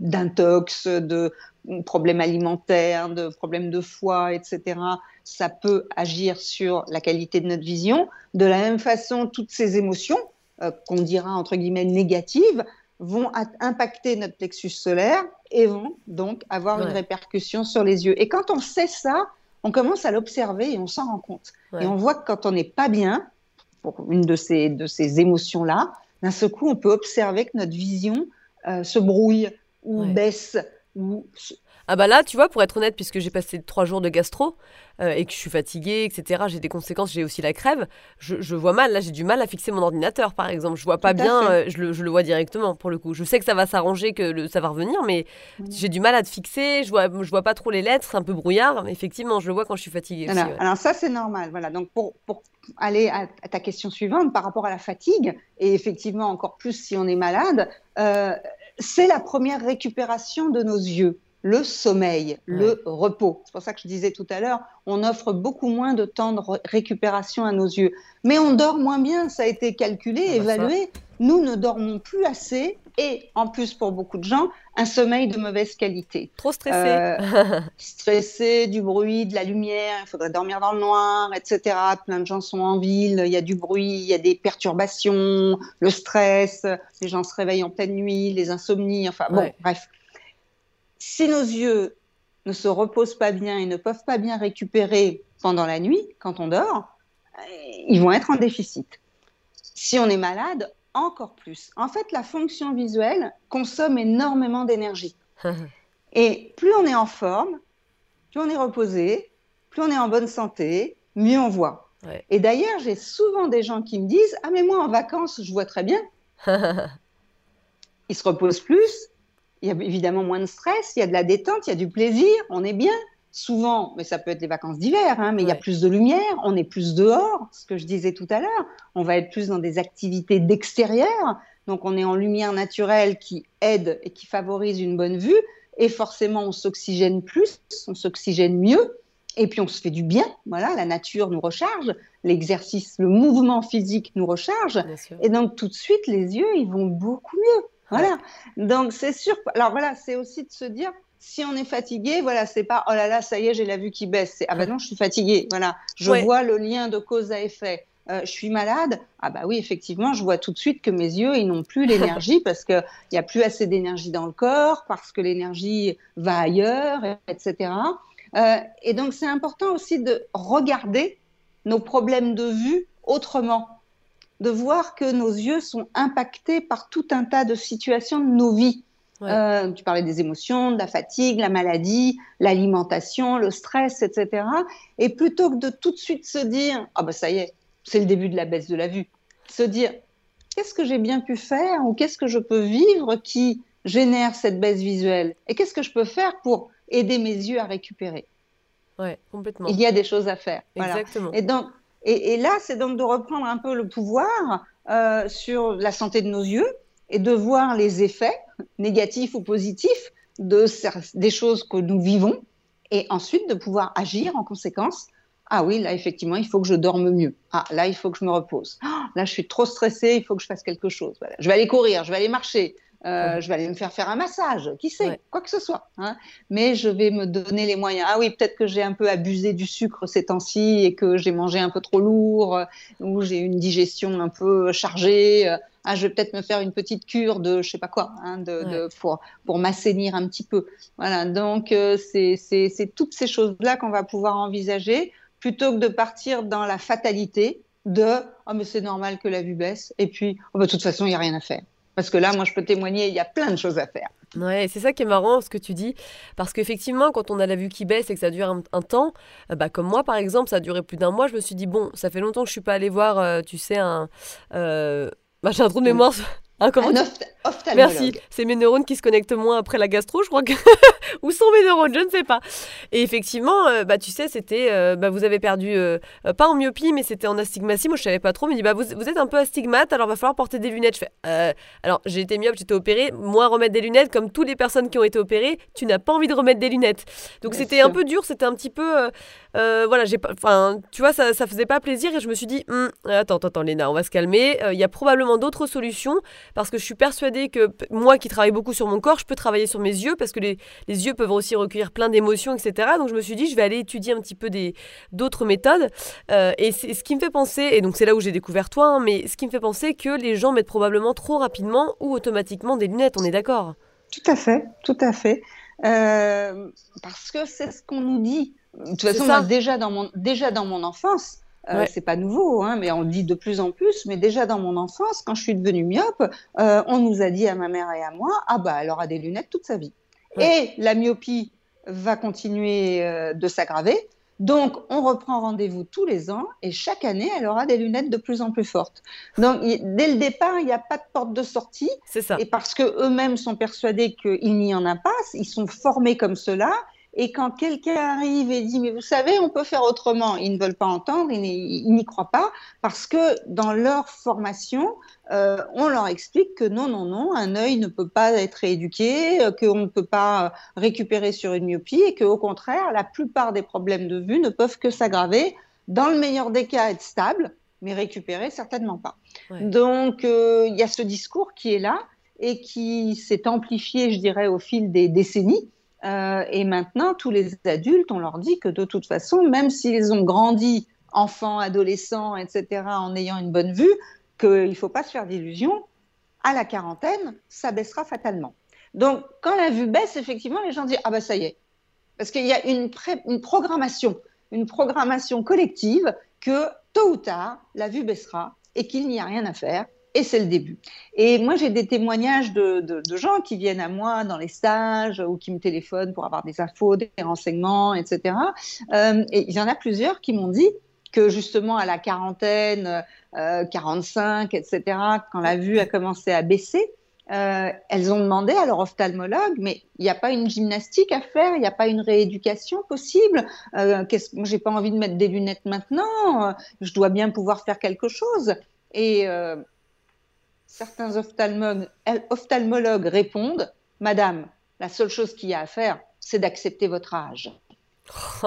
d'intox, de, de problème alimentaire, de problème de foie, etc., ça peut agir sur la qualité de notre vision. De la même façon, toutes ces émotions, euh, qu'on dira entre guillemets négatives, vont impacter notre plexus solaire et vont donc avoir une répercussion sur les yeux. Et quand on sait ça, on commence à l'observer et on s'en rend compte. Et on voit que quand on n'est pas bien, pour une de ces, de ces émotions-là, d'un seul coup, on peut observer que notre vision euh, se brouille ou baisse ou ah bah là, tu vois, pour être honnête, puisque j'ai passé trois jours de gastro euh, et que je suis fatiguée, etc., j'ai des conséquences, j'ai aussi la crève, je, vois mal. Là, j'ai du mal à fixer mon ordinateur, par exemple. Je vois pas bien, euh, je, le, vois directement, pour le coup. Je sais que ça va s'arranger, que ça va revenir, mais j'ai du mal à te fixer. Je vois, je vois pas trop les lettres, c'est un peu brouillard. Mais effectivement, je le vois quand je suis fatiguée. Alors, alors ça, c'est normal. Voilà. Donc, pour, pour aller à, ta question suivante, par rapport à la fatigue, et effectivement, encore plus si on est malade, euh, c'est la première récupération de nos yeux le sommeil, le repos. C'est pour ça que je disais tout à l'heure, on offre beaucoup moins de temps de récupération à nos yeux. Mais on dort moins bien, ça a été calculé, ah bah évalué. Nous ne dormons plus assez et en plus pour beaucoup de gens, un sommeil de mauvaise qualité. Trop stressé. Euh, stressé, du bruit, de la lumière, il faudrait dormir dans le noir, etc. Plein de gens sont en ville, il y a du bruit, il y a des perturbations, le stress, les gens se réveillent en pleine nuit, les insomnies, enfin bon, bref si nos yeux ne se reposent pas bien et ne peuvent pas bien récupérer pendant la nuit, quand on dort, ils vont être en déficit. Si on est malade, encore plus. En fait, la fonction visuelle consomme énormément d'énergie. et plus on est en forme, plus on est reposé, plus on est en bonne santé, mieux on voit. Et d'ailleurs, j'ai souvent des gens qui me disent Ah, mais moi en vacances, je vois très bien. Ils se reposent plus, il y a évidemment moins de stress, il y a de la détente, il y a du plaisir, on est bien. Souvent, mais ça peut être les vacances d'hiver, hein, mais il y a plus de lumière, on est plus dehors, ce que je disais tout à l'heure. On va être plus dans des activités d'extérieur, donc on est en lumière naturelle qui aide et qui favorise une bonne vue, et forcément on s'oxygène plus, on s'oxygène mieux, et puis on se fait du bien. Voilà, la nature nous recharge, l'exercice, le mouvement physique nous recharge, et donc tout de suite les yeux ils vont beaucoup mieux. Voilà. Donc c'est sûr. Alors voilà, c'est aussi de se dire si on est fatigué, voilà, c'est pas oh là là, ça y est, j'ai la vue qui baisse. C'est ah ben non, je suis fatigué. Voilà, je vois le lien de cause à effet. Euh, je suis malade. Ah bah oui, effectivement, je vois tout de suite que mes yeux, ils n'ont plus l'énergie parce qu'il n'y a plus assez d'énergie dans le corps, parce que l'énergie va ailleurs, etc. Euh, et donc, c'est important aussi de regarder nos problèmes de vue autrement de voir que nos yeux sont impactés par tout un tas de situations de nos vies. Euh, tu parlais des émotions, de la fatigue, la maladie, l'alimentation, le stress, etc. Et plutôt que de tout de suite se dire ah ben ça y est, c'est le début de la baisse de la vue, se dire qu'est-ce que j'ai bien pu faire ou qu'est-ce que je peux vivre qui génère cette baisse visuelle? Et qu'est-ce que je peux faire pour aider mes yeux à récupérer? Ouais, complètement. Il y a des choses à faire. Exactement. Et donc, et, là, c'est donc de reprendre un peu le pouvoir euh, sur la santé de nos yeux et de voir les effets négatifs ou positifs de des choses que nous vivons et ensuite de pouvoir agir en conséquence. Ah oui, là effectivement, il faut que je dorme mieux. Ah là, il faut que je me repose. Ah, là, je suis trop stressée, il faut que je fasse quelque chose. Je vais aller courir, je vais aller marcher, euh, je vais aller me faire faire un massage, qui sait, quoi que ce soit. Hein. Mais je vais me donner les moyens. Ah oui, peut-être que j'ai un peu abusé du sucre ces temps-ci et que j'ai mangé un peu trop lourd euh, ou j'ai une digestion un peu chargée. Euh, ah, je vais peut-être me faire une petite cure de je sais pas quoi, hein, de, pour, pour m'assainir un petit peu. Voilà, donc c'est toutes ces choses-là qu'on va pouvoir envisager plutôt que de partir dans la fatalité de oh mais c'est normal que la vue baisse et puis oh, bah, de toute façon il n'y a rien à faire. Parce que là, moi, je peux témoigner, il y a plein de choses à faire. Ouais, c'est ça qui est marrant ce que tu dis, parce qu'effectivement, quand on a la vue qui baisse et que ça dure un, temps, euh, bah, comme moi par exemple, ça a duré plus d'un mois, je me suis dit, bon, ça fait longtemps que je suis pas allée voir, euh, tu sais, un... Euh, bah, j'ai un trou de mémoire. Hein, un Merci. C'est mes neurones qui se connectent moins après la gastro, je crois que. Où sont mes neurones? Je ne sais pas. Et effectivement, euh, bah, tu sais, c'était. Euh, bah, vous avez perdu. Euh, pas en myopie, mais c'était en astigmatie. Moi, je savais pas trop. Mais dit, bah, vous, vous, êtes un peu astigmate, alors va falloir porter des lunettes. Je fais. alors, j'ai été myope, j'étais opérée. Moi, remettre des lunettes, comme toutes les personnes qui ont été opérées, tu n'as pas envie de remettre des lunettes. Donc, c'était un peu dur. C'était un petit peu. voilà, j'ai pas. Enfin, tu vois, ça, ça faisait pas plaisir. Et je me suis dit, hum, attends, attends, Léna, on va se calmer. Il y a probablement d'autres solutions. Parce que je suis persuadée que moi qui travaille beaucoup sur mon corps, je peux travailler sur mes yeux parce que les, les yeux peuvent aussi recueillir plein d'émotions, etc. Donc je me suis dit, je vais aller étudier un petit peu d'autres méthodes. Euh, et c'est ce qui me fait penser, et donc c'est là où j'ai découvert toi, hein, mais ce qui me fait penser que les gens mettent probablement trop rapidement ou automatiquement des lunettes, on est d'accord? Tout à fait, tout à fait. Euh, parce que c'est ce qu'on nous dit. De toute façon, déjà, dans mon, déjà dans mon enfance, euh, C'est pas nouveau, hein, mais on le dit de plus en plus. Mais déjà dans mon enfance, quand je suis devenue myope, euh, on nous a dit à ma mère et à moi, ah bah elle aura des lunettes toute sa vie. Et la myopie va continuer euh, de s'aggraver. Donc, on reprend rendez-vous tous les ans et chaque année, elle aura des lunettes de plus en plus fortes. Donc, dès le départ, il n'y a pas de porte de sortie. C'est ça. Et parce qu'eux-mêmes sont persuadés qu'il n'y en a pas, ils sont formés comme cela et quand quelqu'un arrive et dit, mais vous savez, on peut faire autrement, ils ne veulent pas entendre, ils n'y croient pas, parce que dans leur formation, euh, on leur explique que non, non, non, un œil ne peut pas être rééduqué, euh, qu'on ne peut pas récupérer sur une myopie, et qu'au contraire, la plupart des problèmes de vue ne peuvent que s'aggraver, dans le meilleur des cas, être stable, mais récupérer certainement pas. Donc, euh, il y a ce discours qui est là et qui s'est amplifié, je dirais, au fil des décennies. Euh, et maintenant, tous les adultes, on leur dit que de toute façon, même s'ils ont grandi enfants, adolescents, etc., en ayant une bonne vue, qu'il ne faut pas se faire d'illusions. À la quarantaine, ça baissera fatalement. Donc, quand la vue baisse, effectivement, les gens disent Ah ben ça y est. Parce qu'il y a une programmation, une programmation collective que tôt ou tard, la vue baissera et qu'il n'y a rien à faire et c'est le début. Et moi, j'ai des témoignages de, gens qui viennent à moi dans les stages ou qui me téléphonent pour avoir des infos, des renseignements, etc. Euh, et il y en a plusieurs qui m'ont dit que justement à la quarantaine, euh, 45, etc., quand la vue a commencé à baisser, euh, elles ont demandé à leur ophtalmologue, mais il n'y a pas une gymnastique à faire, il n'y a pas une rééducation possible. Euh, moi, j'ai pas envie de mettre des lunettes maintenant, euh, je dois bien pouvoir faire quelque chose. Et certains ophtalmologues, répondent Madame, la seule chose qu'il y a à faire, c'est d'accepter votre âge.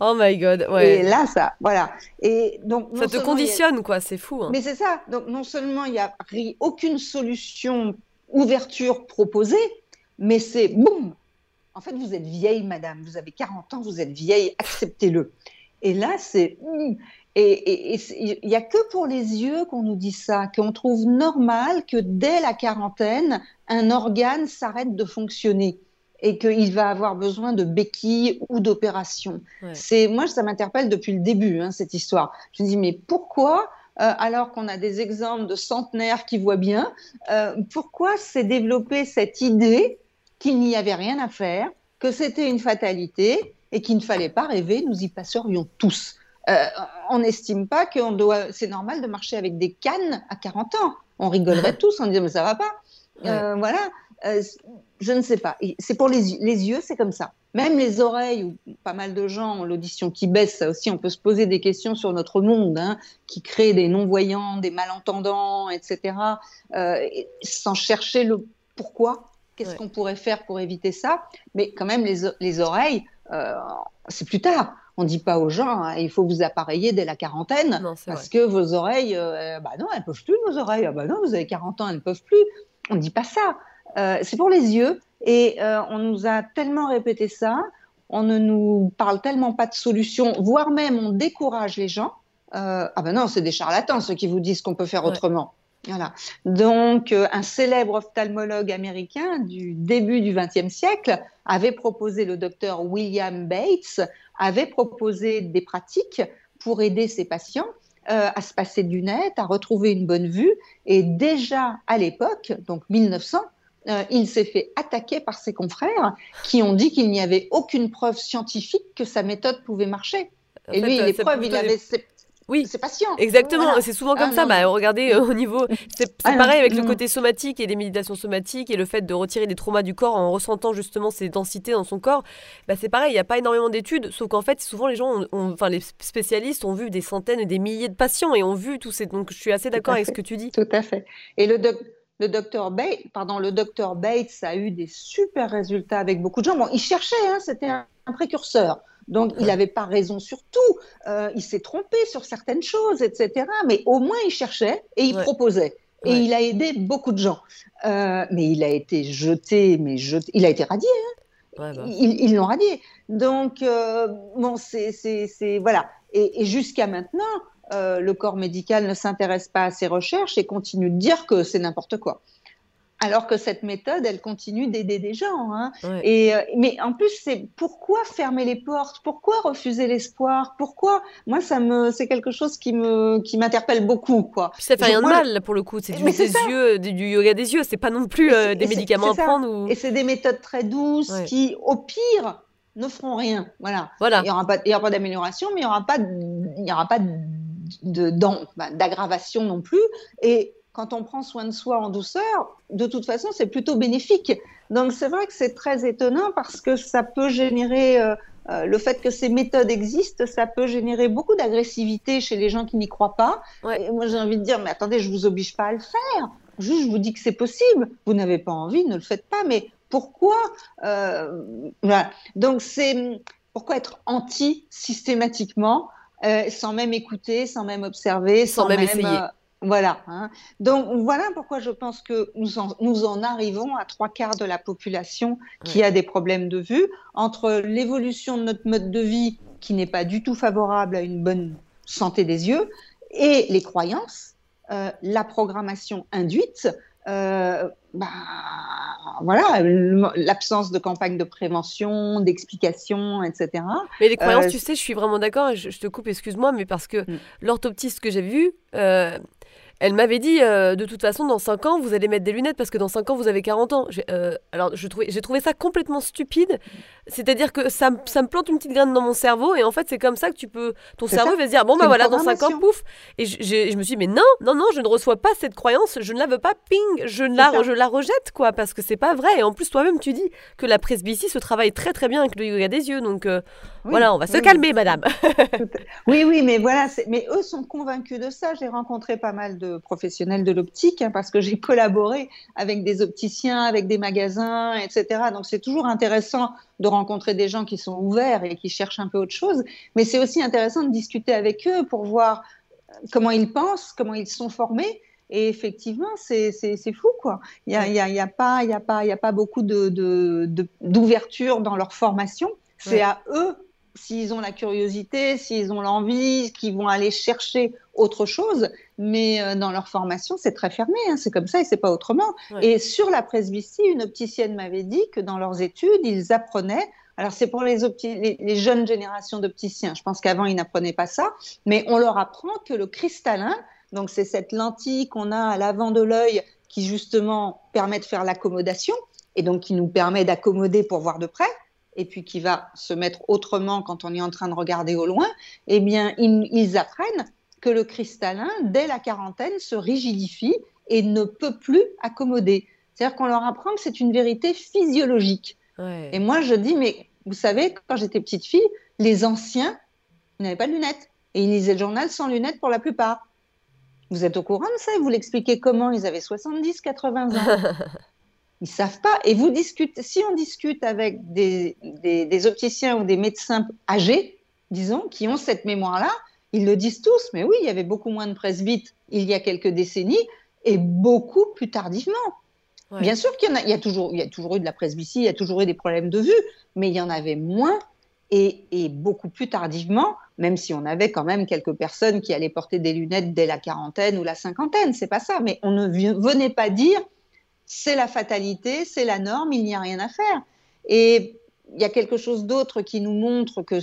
oh my god, ouais. Et là, ça, voilà. Et donc, ça te conditionne, quoi, c'est fou. Hein. Mais c'est ça. Donc, non seulement il n'y a aucune solution, ouverture proposée, mais c'est boum. En fait, vous êtes vieille, madame. Vous avez 40 ans, vous êtes vieille, acceptez-le. Et là, c'est. Hmm. Et il n'y a que pour les yeux qu'on nous dit ça, qu'on trouve normal que dès la quarantaine, un organe s'arrête de fonctionner et qu'il va avoir besoin de béquilles ou d'opérations. C'est moi, ça m'interpelle depuis le début hein, cette histoire. Je me dis mais pourquoi alors qu'on a des exemples de centenaires qui voient bien. pourquoi s'est développée cette idée qu'il n'y avait rien à faire, que c'était une fatalité et qu'il ne fallait pas rêver, nous y passerions tous. Euh, on n'estime pas que doit, c'est normal de marcher avec des cannes à 40 ans. On rigolerait tous en disant mais ça va pas. Euh, voilà, euh, je ne sais pas. C'est pour les, les yeux, c'est comme ça. Même les oreilles, où pas mal de gens ont l'audition qui baisse, ça aussi, on peut se poser des questions sur notre monde, hein, qui crée des non-voyants, des malentendants, etc., sans chercher le pourquoi. Qu'est-ce qu'on pourrait faire pour éviter ça Mais quand même, les, les oreilles, c'est plus tard on ne dit pas aux gens, hein, il faut vous appareiller dès la quarantaine, parce que vos oreilles, euh, bah non, elles ne peuvent plus, vos oreilles. Ah bah non, vous avez 40 ans, elles ne peuvent plus. On ne dit pas ça. Euh, c'est pour les yeux. Et euh, on nous a tellement répété ça, on ne nous parle tellement pas de solution, voire même on décourage les gens. ah ben non, c'est des charlatans ceux qui vous disent qu'on peut faire autrement. Voilà. Donc, un célèbre ophtalmologue américain du début du XXe siècle avait proposé le docteur William Bates avait proposé des pratiques pour aider ses patients euh, à se passer de lunettes, à retrouver une bonne vue. Et déjà à l'époque, donc 1900, euh, il s'est fait attaquer par ses confrères qui ont dit qu'il n'y avait aucune preuve scientifique que sa méthode pouvait marcher. Et lui, les preuves, il avait oui, c'est patient. Exactement, c'est souvent comme ah, ça. Bah, regardez, euh, au niveau. C'est ah, pareil avec le côté somatique et les méditations somatiques et le fait de retirer des traumas du corps en ressentant justement ces densités dans son corps. Bah, c'est pareil, il n'y a pas énormément d'études, sauf qu'en fait, souvent les gens, enfin les spécialistes ont vu des centaines et des milliers de patients et ont vu tous ces. Donc je suis assez d'accord avec ce que tu dis. Tout à fait. Et le, le docteur Bates, pardon, le docteur Bates a eu des super résultats avec beaucoup de gens. Bon, il cherchait, hein, c'était un précurseur. Donc, il n'avait pas raison sur tout. Euh, il s'est trompé sur certaines choses, etc. Mais au moins, il cherchait et il proposait. Et il a aidé beaucoup de gens. Euh, mais il a été jeté, mais jeté. Il a été radié. Hein. Bah. Ils l'ont radié. Donc, euh, bon, c'est. Voilà. Et, et jusqu'à maintenant, le corps médical ne s'intéresse pas à ces recherches et continue de dire que c'est n'importe quoi alors que cette méthode, elle continue d'aider des gens. Hein. Et, euh, mais en plus, c'est pourquoi fermer les portes? Pourquoi refuser l'espoir? Pourquoi? Moi, ça me, c'est quelque chose qui me, qui m'interpelle beaucoup, quoi. ça fait rien de mal pour le coup. C'est du, des yeux, du, yoga des yeux. C'est pas non plus euh, des médicaments à prendre. Et c'est des méthodes très douces qui, au pire, ne feront rien. Voilà. voilà. Il n'y aura pas, pas d'amélioration, mais il n'y aura pas, il y aura pas de, d'aggravation non plus. Et quand on prend soin de soi en douceur, de toute façon, c'est plutôt bénéfique. Donc c'est vrai que c'est très étonnant parce que ça peut générer, euh, euh, le fait que ces méthodes existent, ça peut générer beaucoup d'agressivité chez les gens qui n'y croient pas. Et moi j'ai envie de dire, mais attendez, je vous oblige pas à le faire. Juste, je vous dis que c'est possible. Vous n'avez pas envie, ne le faites pas. Mais pourquoi euh, voilà. Donc c'est pourquoi être anti systématiquement, sans même écouter, sans même observer, sans, même, essayer. Voilà. Hein. Donc voilà pourquoi je pense que nous en, nous en arrivons à trois quarts de la population qui a des problèmes de vue entre l'évolution de notre mode de vie qui n'est pas du tout favorable à une bonne santé des yeux et les croyances, euh, la programmation induite. Euh, bah, voilà, l'absence de campagne de prévention, d'explication, etc. Mais les croyances, euh, tu sais, je suis vraiment d'accord, je, je, te coupe, excuse-moi, mais parce que mm. l'orthoptiste que j'ai vu, elle m'avait dit, euh, de toute façon, dans 5 ans, vous allez mettre des lunettes parce que dans 5 ans, vous avez 40 ans. Euh, alors, j'ai trouvé, trouvé ça complètement stupide. C'est-à-dire que ça, ça, me plante une petite graine dans mon cerveau et en fait, c'est comme ça que tu peux. Ton cerveau va se dire, bon, bah voilà, dans 5 ans, pouf. Et je me suis dit, mais non, non, non, je ne reçois pas cette croyance, je ne la veux pas, ping, je la, je la rejette, quoi, parce que c'est pas vrai. Et en plus, toi-même, tu dis que la presbytie se travaille très, très bien avec le yoga des yeux. Donc, euh, voilà, on va se calmer, madame. oui, oui, mais voilà, mais eux sont convaincus de ça. J'ai rencontré pas mal de professionnels de l'optique, hein, parce que j'ai collaboré avec des opticiens, avec des magasins, etc. Donc c'est toujours intéressant de rencontrer des gens qui sont ouverts et qui cherchent un peu autre chose, mais c'est aussi intéressant de discuter avec eux pour voir comment ils pensent, comment ils sont formés. Et effectivement, c'est fou, quoi. Il n'y a, y a, y a, pas, y a, pas, y a pas beaucoup d'ouverture de, de, dans leur formation. C'est à eux s'ils ont la curiosité, s'ils ont l'envie, qu'ils vont aller chercher autre chose. Mais euh, dans leur formation, c'est très fermé. Hein. c'est comme ça et c'est pas autrement. Et sur la presbytie, une opticienne m'avait dit que dans leurs études, ils apprenaient. Alors c'est pour les, les, jeunes générations d'opticiens. Je pense qu'avant ils n'apprenaient pas ça, mais on leur apprend que le cristallin Donc c'est cette lentille qu'on a à l'avant de l'œil qui justement permet de faire l'accommodation et donc qui nous permet d'accommoder pour voir de près et puis qui va se mettre autrement quand on est en train de regarder au loin, eh bien, ils, apprennent que le cristallin, dès la quarantaine, se rigidifie et ne peut plus accommoder. C'est-à-dire qu'on leur apprend que c'est une vérité physiologique. Et moi, je dis, mais vous savez, quand j'étais petite fille, les anciens n'avaient pas de lunettes. Et ils lisaient le journal sans lunettes pour la plupart. Vous êtes au courant de ça? Et vous l'expliquez comment? Ils avaient 70, 80 ans. Ils savent pas. Et vous discutez, si on discute avec des, des, opticiens ou des médecins âgés, disons, qui ont cette mémoire-là, ils le disent tous. Mais oui, il y avait beaucoup moins de presbytes il y a quelques décennies et beaucoup plus tardivement. Bien sûr qu'il y en a, il y a toujours, il y a toujours eu de la presbytie, il y a toujours eu des problèmes de vue, mais il y en avait moins et, et, beaucoup plus tardivement, même si on avait quand même quelques personnes qui allaient porter des lunettes dès la quarantaine ou la cinquantaine, c'est pas ça, mais on ne venait pas dire c'est la fatalité, c'est la norme, il n'y a rien à faire. Et il y a quelque chose d'autre qui nous montre que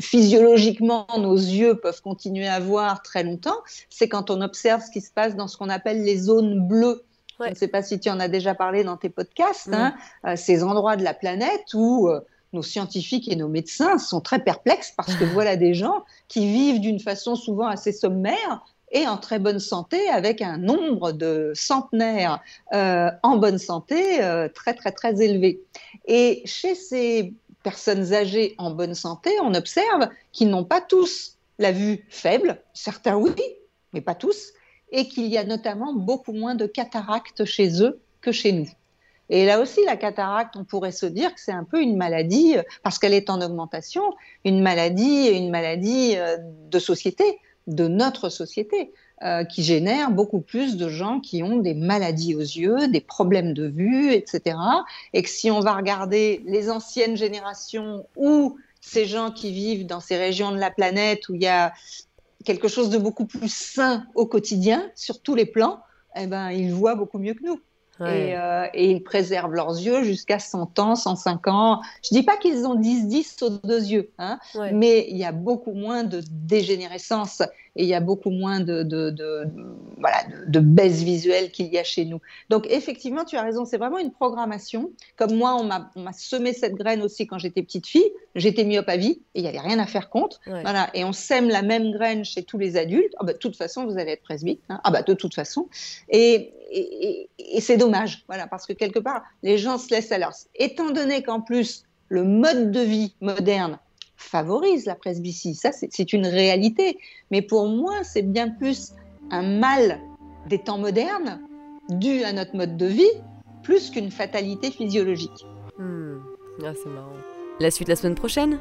physiologiquement nos yeux peuvent continuer à voir très longtemps, c'est quand on observe ce qui se passe dans ce qu'on appelle les zones bleues. Je ne sais pas si tu en as déjà parlé dans tes podcasts, hein, euh, ces endroits de la planète où euh, nos scientifiques et nos médecins sont très perplexes parce que voilà des gens qui vivent d'une façon souvent assez sommaire, et en très bonne santé avec un nombre de centenaires euh, en bonne santé euh, très très très élevé. Et chez ces personnes âgées en bonne santé, on observe qu'ils n'ont pas tous la vue faible, certains oui, mais pas tous, et qu'il y a notamment beaucoup moins de cataractes chez eux que chez nous. Et là aussi, la cataracte, on pourrait se dire que c'est un peu une maladie, parce qu'elle est en augmentation, une maladie, une maladie euh, de société de notre société, euh, qui génère beaucoup plus de gens qui ont des maladies aux yeux, des problèmes de vue, etc. Et que si on va regarder les anciennes générations ou ces gens qui vivent dans ces régions de la planète où il y a quelque chose de beaucoup plus sain au quotidien, sur tous les plans, eh ben, ils voient beaucoup mieux que nous. Euh, et, ils préservent leurs yeux jusqu'à 100 ans, 105 ans. Je dis pas qu'ils ont 10-10 aux deux yeux, hein, mais il y a beaucoup moins de dégénérescence et il y a beaucoup moins de, de, de, voilà, de, baisse visuelle qu'il y a chez nous. Donc effectivement, tu as raison, c'est vraiment une programmation. Comme moi, on m'a semé cette graine aussi quand j'étais petite fille. J'étais myope à vie et il n'y avait rien à faire contre. Voilà, et on sème la même graine chez tous les adultes. Ah bah, de toute façon, vous allez être presbyte. Hein. Ah bah de toute façon. Et, et, et c'est dommage, voilà, parce que quelque part, les gens se laissent à leur. Étant donné qu'en plus, le mode de vie moderne favorise la presbytie. Ça, c'est une réalité. Mais pour moi, c'est bien plus un mal des temps modernes dû à notre mode de vie, plus qu'une fatalité physiologique. Hmm. Ah, c'est. La suite la semaine prochaine?